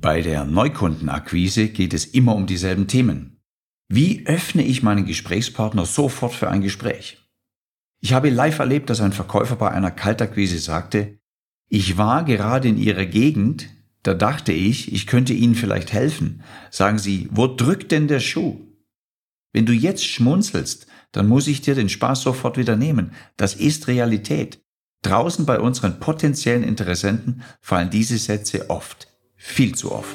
Bei der Neukundenakquise geht es immer um dieselben Themen. Wie öffne ich meinen Gesprächspartner sofort für ein Gespräch? Ich habe live erlebt, dass ein Verkäufer bei einer Kaltakquise sagte, ich war gerade in Ihrer Gegend, da dachte ich, ich könnte Ihnen vielleicht helfen. Sagen Sie, wo drückt denn der Schuh? Wenn du jetzt schmunzelst, dann muss ich dir den Spaß sofort wieder nehmen. Das ist Realität. Draußen bei unseren potenziellen Interessenten fallen diese Sätze oft. Viel zu oft.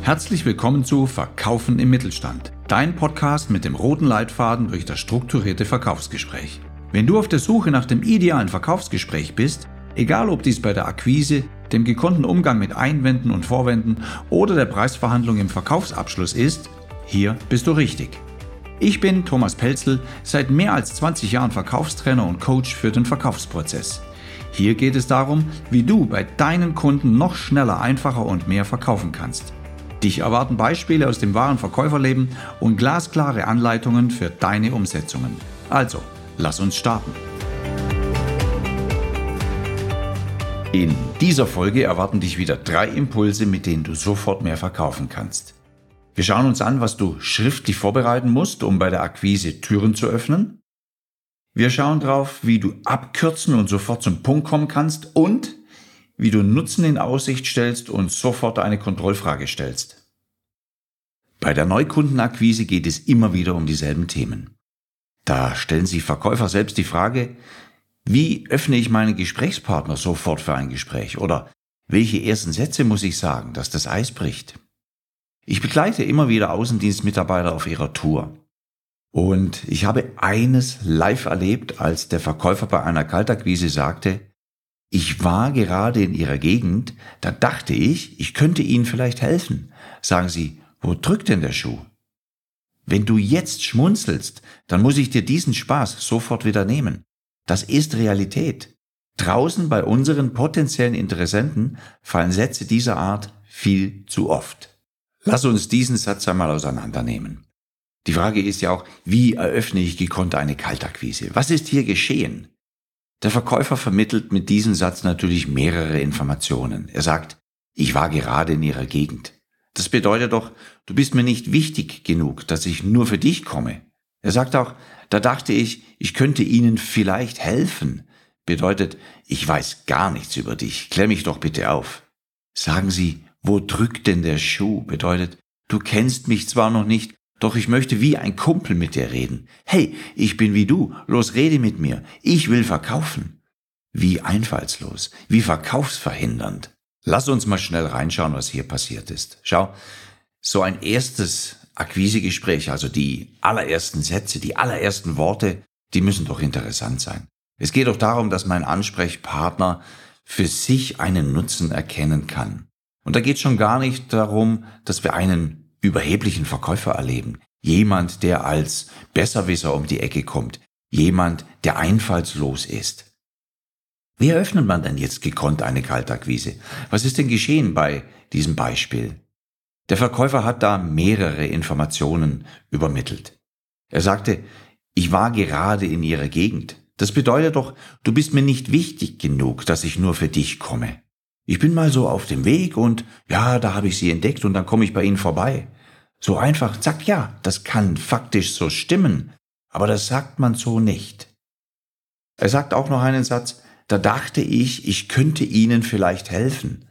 Herzlich willkommen zu Verkaufen im Mittelstand, dein Podcast mit dem roten Leitfaden durch das strukturierte Verkaufsgespräch. Wenn du auf der Suche nach dem idealen Verkaufsgespräch bist, egal ob dies bei der Akquise, dem gekonnten Umgang mit Einwänden und Vorwänden oder der Preisverhandlung im Verkaufsabschluss ist, hier bist du richtig. Ich bin Thomas Pelzel, seit mehr als 20 Jahren Verkaufstrainer und Coach für den Verkaufsprozess. Hier geht es darum, wie du bei deinen Kunden noch schneller, einfacher und mehr verkaufen kannst. Dich erwarten Beispiele aus dem wahren Verkäuferleben und glasklare Anleitungen für deine Umsetzungen. Also, lass uns starten. In dieser Folge erwarten dich wieder drei Impulse, mit denen du sofort mehr verkaufen kannst. Wir schauen uns an, was du schriftlich vorbereiten musst, um bei der Akquise Türen zu öffnen. Wir schauen drauf, wie du abkürzen und sofort zum Punkt kommen kannst und wie du Nutzen in Aussicht stellst und sofort eine Kontrollfrage stellst. Bei der Neukundenakquise geht es immer wieder um dieselben Themen. Da stellen sich Verkäufer selbst die Frage, wie öffne ich meinen Gesprächspartner sofort für ein Gespräch oder welche ersten Sätze muss ich sagen, dass das Eis bricht? Ich begleite immer wieder Außendienstmitarbeiter auf ihrer Tour. Und ich habe eines live erlebt, als der Verkäufer bei einer Kaltakquise sagte, ich war gerade in Ihrer Gegend, da dachte ich, ich könnte Ihnen vielleicht helfen. Sagen Sie, wo drückt denn der Schuh? Wenn du jetzt schmunzelst, dann muss ich dir diesen Spaß sofort wieder nehmen. Das ist Realität. Draußen bei unseren potenziellen Interessenten fallen Sätze dieser Art viel zu oft. Lass uns diesen Satz einmal auseinandernehmen. Die Frage ist ja auch, wie eröffne ich gekonnt eine Kaltakquise? Was ist hier geschehen? Der Verkäufer vermittelt mit diesem Satz natürlich mehrere Informationen. Er sagt, ich war gerade in Ihrer Gegend. Das bedeutet doch, du bist mir nicht wichtig genug, dass ich nur für dich komme. Er sagt auch, da dachte ich, ich könnte Ihnen vielleicht helfen. Bedeutet, ich weiß gar nichts über dich. Klär mich doch bitte auf. Sagen Sie, wo drückt denn der Schuh? Bedeutet, du kennst mich zwar noch nicht, doch ich möchte wie ein Kumpel mit dir reden. Hey, ich bin wie du, los rede mit mir, ich will verkaufen. Wie einfallslos, wie verkaufsverhindernd. Lass uns mal schnell reinschauen, was hier passiert ist. Schau, so ein erstes Akquisegespräch, also die allerersten Sätze, die allerersten Worte, die müssen doch interessant sein. Es geht doch darum, dass mein Ansprechpartner für sich einen Nutzen erkennen kann. Und da geht schon gar nicht darum, dass wir einen überheblichen Verkäufer erleben. Jemand, der als Besserwisser um die Ecke kommt. Jemand, der einfallslos ist. Wie eröffnet man denn jetzt gekonnt eine Kaltakquise? Was ist denn geschehen bei diesem Beispiel? Der Verkäufer hat da mehrere Informationen übermittelt. Er sagte, ich war gerade in Ihrer Gegend. Das bedeutet doch, du bist mir nicht wichtig genug, dass ich nur für dich komme. Ich bin mal so auf dem Weg und ja, da habe ich sie entdeckt und dann komme ich bei ihnen vorbei. So einfach, zack, ja, das kann faktisch so stimmen, aber das sagt man so nicht. Er sagt auch noch einen Satz, da dachte ich, ich könnte Ihnen vielleicht helfen.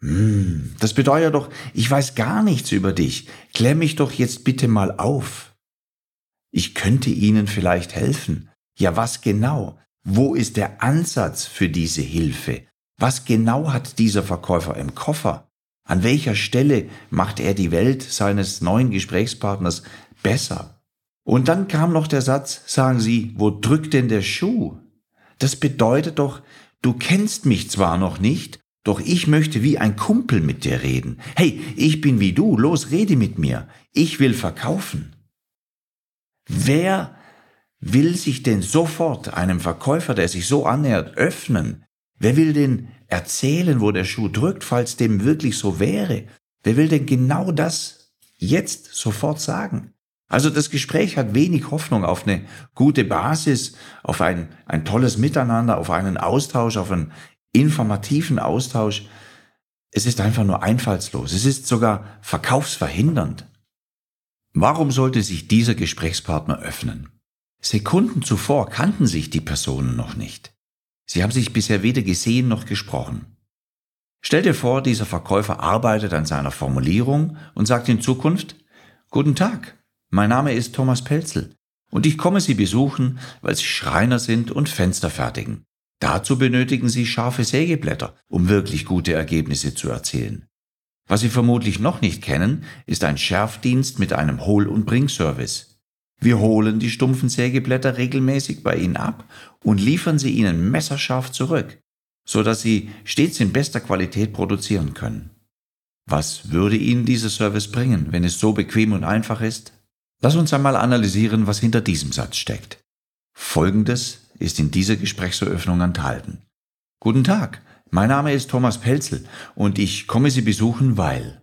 Hm, das bedeutet doch, ich weiß gar nichts über dich. Klär mich doch jetzt bitte mal auf. Ich könnte Ihnen vielleicht helfen. Ja, was genau? Wo ist der Ansatz für diese Hilfe? Was genau hat dieser Verkäufer im Koffer? An welcher Stelle macht er die Welt seines neuen Gesprächspartners besser? Und dann kam noch der Satz, sagen Sie, wo drückt denn der Schuh? Das bedeutet doch, du kennst mich zwar noch nicht, doch ich möchte wie ein Kumpel mit dir reden. Hey, ich bin wie du, los, rede mit mir. Ich will verkaufen. Wer will sich denn sofort einem Verkäufer, der sich so annähert, öffnen? Wer will denn erzählen, wo der Schuh drückt, falls dem wirklich so wäre? Wer will denn genau das jetzt sofort sagen? Also das Gespräch hat wenig Hoffnung auf eine gute Basis, auf ein, ein tolles Miteinander, auf einen Austausch, auf einen informativen Austausch. Es ist einfach nur einfallslos. Es ist sogar verkaufsverhindernd. Warum sollte sich dieser Gesprächspartner öffnen? Sekunden zuvor kannten sich die Personen noch nicht. Sie haben sich bisher weder gesehen noch gesprochen. Stell dir vor, dieser Verkäufer arbeitet an seiner Formulierung und sagt in Zukunft, Guten Tag, mein Name ist Thomas Pelzel und ich komme Sie besuchen, weil Sie Schreiner sind und Fenster fertigen. Dazu benötigen Sie scharfe Sägeblätter, um wirklich gute Ergebnisse zu erzielen. Was Sie vermutlich noch nicht kennen, ist ein Schärfdienst mit einem Hol- und Bringservice. Wir holen die stumpfen Sägeblätter regelmäßig bei Ihnen ab und liefern sie Ihnen messerscharf zurück, so dass Sie stets in bester Qualität produzieren können. Was würde Ihnen dieser Service bringen, wenn es so bequem und einfach ist? Lass uns einmal analysieren, was hinter diesem Satz steckt. Folgendes ist in dieser Gesprächseröffnung enthalten. Guten Tag, mein Name ist Thomas Pelzel und ich komme Sie besuchen, weil.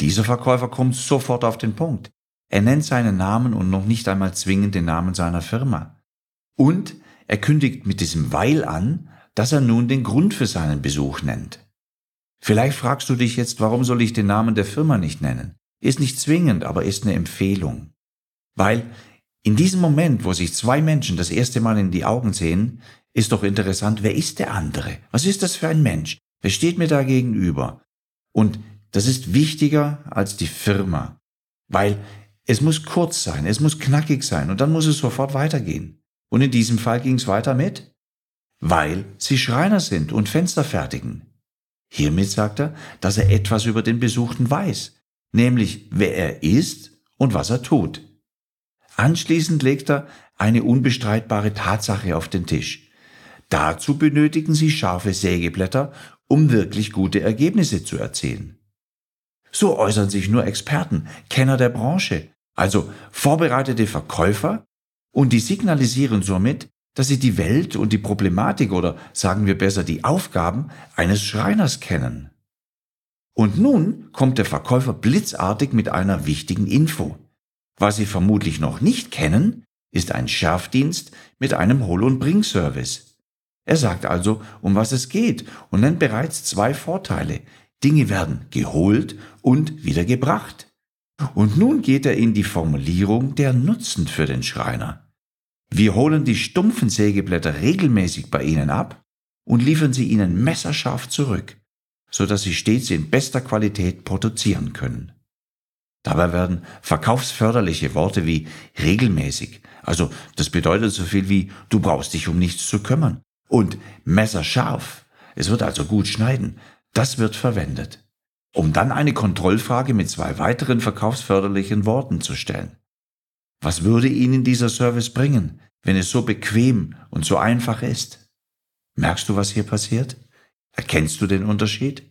Dieser Verkäufer kommt sofort auf den Punkt. Er nennt seinen Namen und noch nicht einmal zwingend den Namen seiner Firma. Und er kündigt mit diesem Weil an, dass er nun den Grund für seinen Besuch nennt. Vielleicht fragst du dich jetzt, warum soll ich den Namen der Firma nicht nennen? Ist nicht zwingend, aber ist eine Empfehlung. Weil in diesem Moment, wo sich zwei Menschen das erste Mal in die Augen sehen, ist doch interessant, wer ist der andere? Was ist das für ein Mensch? Wer steht mir da gegenüber? Und das ist wichtiger als die Firma, weil es muss kurz sein, es muss knackig sein und dann muss es sofort weitergehen. Und in diesem Fall ging es weiter mit, weil sie Schreiner sind und Fenster fertigen. Hiermit sagt er, dass er etwas über den Besuchten weiß, nämlich wer er ist und was er tut. Anschließend legt er eine unbestreitbare Tatsache auf den Tisch. Dazu benötigen Sie scharfe Sägeblätter, um wirklich gute Ergebnisse zu erzielen. So äußern sich nur Experten, Kenner der Branche, also vorbereitete Verkäufer, und die signalisieren somit, dass sie die Welt und die Problematik oder sagen wir besser die Aufgaben eines Schreiners kennen. Und nun kommt der Verkäufer blitzartig mit einer wichtigen Info. Was Sie vermutlich noch nicht kennen, ist ein Schärfdienst mit einem Hol- und Bring-Service. Er sagt also, um was es geht und nennt bereits zwei Vorteile. Dinge werden geholt und wieder gebracht. Und nun geht er in die Formulierung der Nutzen für den Schreiner. Wir holen die stumpfen Sägeblätter regelmäßig bei Ihnen ab und liefern sie Ihnen messerscharf zurück, so dass Sie stets in bester Qualität produzieren können. Dabei werden verkaufsförderliche Worte wie regelmäßig, also das bedeutet so viel wie du brauchst dich um nichts zu kümmern, und messerscharf, es wird also gut schneiden, das wird verwendet, um dann eine Kontrollfrage mit zwei weiteren verkaufsförderlichen Worten zu stellen. Was würde Ihnen dieser Service bringen, wenn es so bequem und so einfach ist? Merkst du, was hier passiert? Erkennst du den Unterschied?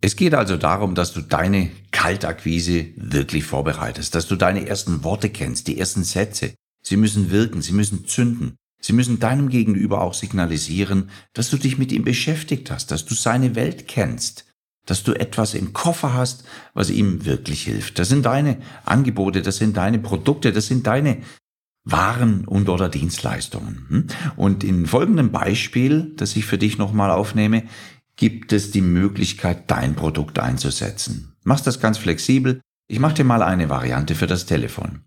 Es geht also darum, dass du deine Kaltakquise wirklich vorbereitest, dass du deine ersten Worte kennst, die ersten Sätze. Sie müssen wirken, sie müssen zünden. Sie müssen deinem Gegenüber auch signalisieren, dass du dich mit ihm beschäftigt hast, dass du seine Welt kennst, dass du etwas im Koffer hast, was ihm wirklich hilft. Das sind deine Angebote, das sind deine Produkte, das sind deine waren und oder Dienstleistungen. Hm? Und in folgendem Beispiel, das ich für dich nochmal aufnehme, gibt es die Möglichkeit, dein Produkt einzusetzen. Machst das ganz flexibel. Ich mache dir mal eine Variante für das Telefon.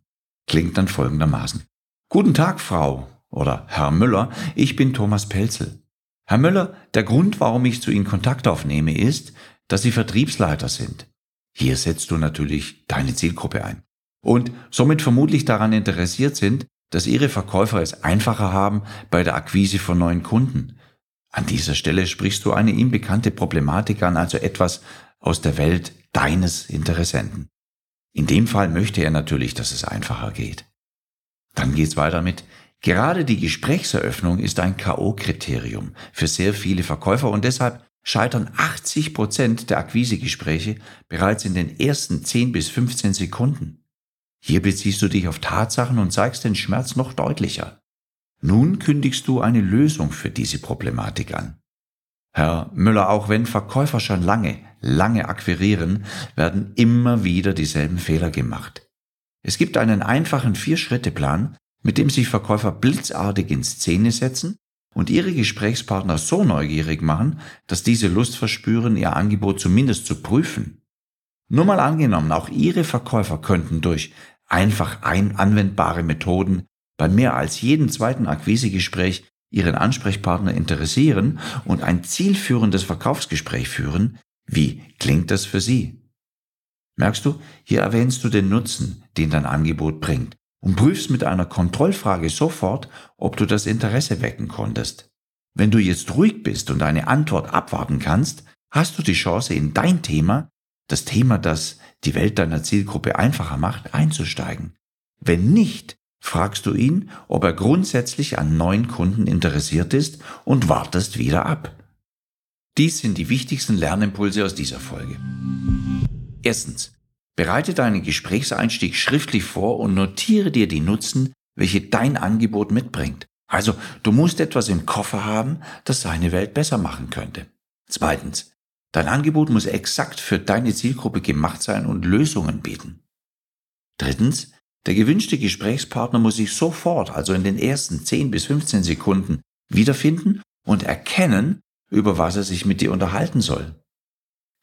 Klingt dann folgendermaßen. Guten Tag, Frau oder Herr Müller, ich bin Thomas Pelzel. Herr Müller, der Grund, warum ich zu Ihnen Kontakt aufnehme, ist, dass Sie Vertriebsleiter sind. Hier setzt du natürlich deine Zielgruppe ein. Und somit vermutlich daran interessiert sind, dass Ihre Verkäufer es einfacher haben bei der Akquise von neuen Kunden. An dieser Stelle sprichst du eine ihm bekannte Problematik an, also etwas aus der Welt deines Interessenten. In dem Fall möchte er natürlich, dass es einfacher geht. Dann geht's weiter mit, gerade die Gesprächseröffnung ist ein K.O.-Kriterium für sehr viele Verkäufer und deshalb scheitern 80 Prozent der Akquisegespräche bereits in den ersten 10 bis 15 Sekunden. Hier beziehst du dich auf Tatsachen und zeigst den Schmerz noch deutlicher. Nun kündigst du eine Lösung für diese Problematik an. Herr Müller, auch wenn Verkäufer schon lange, lange akquirieren, werden immer wieder dieselben Fehler gemacht. Es gibt einen einfachen Vier-Schritte-Plan, mit dem sich Verkäufer blitzartig in Szene setzen und ihre Gesprächspartner so neugierig machen, dass diese Lust verspüren, ihr Angebot zumindest zu prüfen. Nur mal angenommen, auch ihre Verkäufer könnten durch einfach ein anwendbare Methoden bei mehr als jedem zweiten Akquisegespräch ihren Ansprechpartner interessieren und ein zielführendes Verkaufsgespräch führen. Wie klingt das für Sie? Merkst du, hier erwähnst du den Nutzen, den dein Angebot bringt und prüfst mit einer Kontrollfrage sofort, ob du das Interesse wecken konntest. Wenn du jetzt ruhig bist und eine Antwort abwarten kannst, hast du die Chance, in dein Thema, das Thema, das die Welt deiner Zielgruppe einfacher macht, einzusteigen. Wenn nicht, fragst du ihn, ob er grundsätzlich an neuen Kunden interessiert ist und wartest wieder ab. Dies sind die wichtigsten Lernimpulse aus dieser Folge. Erstens. Bereite deinen Gesprächseinstieg schriftlich vor und notiere dir die Nutzen, welche dein Angebot mitbringt. Also, du musst etwas im Koffer haben, das seine Welt besser machen könnte. Zweitens. Dein Angebot muss exakt für deine Zielgruppe gemacht sein und Lösungen bieten. Drittens. Der gewünschte Gesprächspartner muss sich sofort, also in den ersten 10 bis 15 Sekunden, wiederfinden und erkennen, über was er sich mit dir unterhalten soll.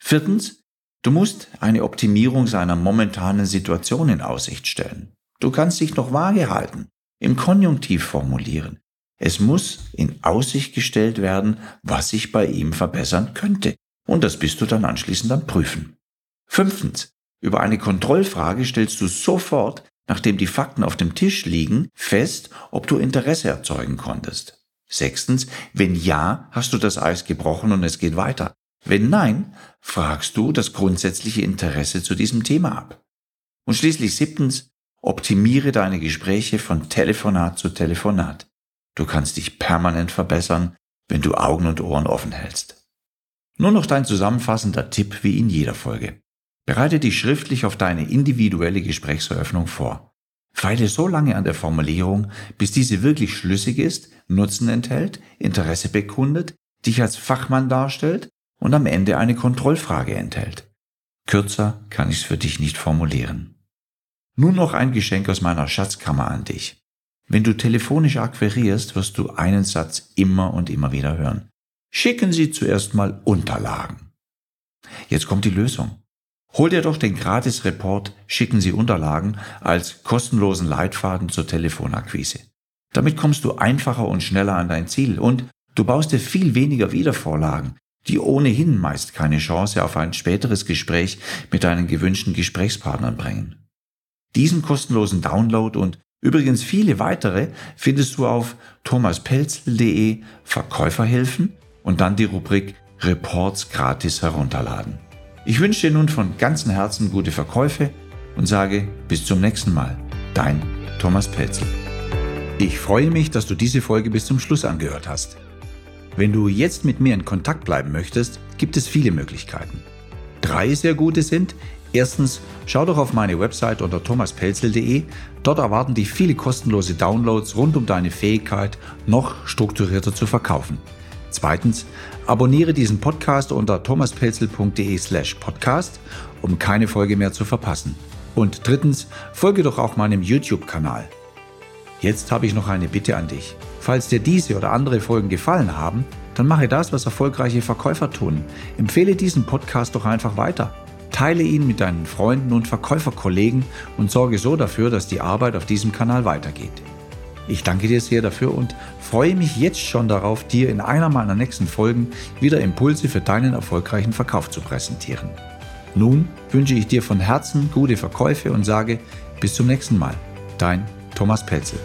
Viertens. Du musst eine Optimierung seiner momentanen Situation in Aussicht stellen. Du kannst dich noch vage halten, im Konjunktiv formulieren. Es muss in Aussicht gestellt werden, was sich bei ihm verbessern könnte. Und das bist du dann anschließend am Prüfen. Fünftens. Über eine Kontrollfrage stellst du sofort, nachdem die Fakten auf dem Tisch liegen, fest, ob du Interesse erzeugen konntest. Sechstens. Wenn ja, hast du das Eis gebrochen und es geht weiter. Wenn nein, fragst du das grundsätzliche Interesse zu diesem Thema ab. Und schließlich siebtens, optimiere deine Gespräche von Telefonat zu Telefonat. Du kannst dich permanent verbessern, wenn du Augen und Ohren offen hältst. Nur noch dein zusammenfassender Tipp wie in jeder Folge. Bereite dich schriftlich auf deine individuelle Gesprächseröffnung vor. Feile so lange an der Formulierung, bis diese wirklich schlüssig ist, Nutzen enthält, Interesse bekundet, dich als Fachmann darstellt und am Ende eine Kontrollfrage enthält. Kürzer kann ich es für dich nicht formulieren. Nun noch ein Geschenk aus meiner Schatzkammer an dich. Wenn du telefonisch akquirierst, wirst du einen Satz immer und immer wieder hören. Schicken Sie zuerst mal Unterlagen. Jetzt kommt die Lösung. Hol dir doch den Gratis-Report Schicken Sie Unterlagen als kostenlosen Leitfaden zur Telefonakquise. Damit kommst du einfacher und schneller an dein Ziel und du baust dir viel weniger Wiedervorlagen, die ohnehin meist keine Chance auf ein späteres Gespräch mit deinen gewünschten Gesprächspartnern bringen. Diesen kostenlosen Download und übrigens viele weitere findest du auf thomaspelzel.de Verkäuferhilfen und dann die Rubrik Reports gratis herunterladen. Ich wünsche dir nun von ganzem Herzen gute Verkäufe und sage bis zum nächsten Mal. Dein Thomas Pelzel. Ich freue mich, dass du diese Folge bis zum Schluss angehört hast. Wenn du jetzt mit mir in Kontakt bleiben möchtest, gibt es viele Möglichkeiten. Drei sehr gute sind, erstens, schau doch auf meine Website unter thomaspelzel.de. Dort erwarten dich viele kostenlose Downloads rund um deine Fähigkeit, noch strukturierter zu verkaufen. Zweitens, abonniere diesen Podcast unter thomaspelzel.de slash podcast, um keine Folge mehr zu verpassen. Und drittens, folge doch auch meinem YouTube-Kanal. Jetzt habe ich noch eine Bitte an dich. Falls dir diese oder andere Folgen gefallen haben, dann mache das, was erfolgreiche Verkäufer tun. Empfehle diesen Podcast doch einfach weiter. Teile ihn mit deinen Freunden und Verkäuferkollegen und sorge so dafür, dass die Arbeit auf diesem Kanal weitergeht. Ich danke dir sehr dafür und freue mich jetzt schon darauf, dir in einer meiner nächsten Folgen wieder Impulse für deinen erfolgreichen Verkauf zu präsentieren. Nun wünsche ich dir von Herzen gute Verkäufe und sage bis zum nächsten Mal. Dein Thomas Pelzel.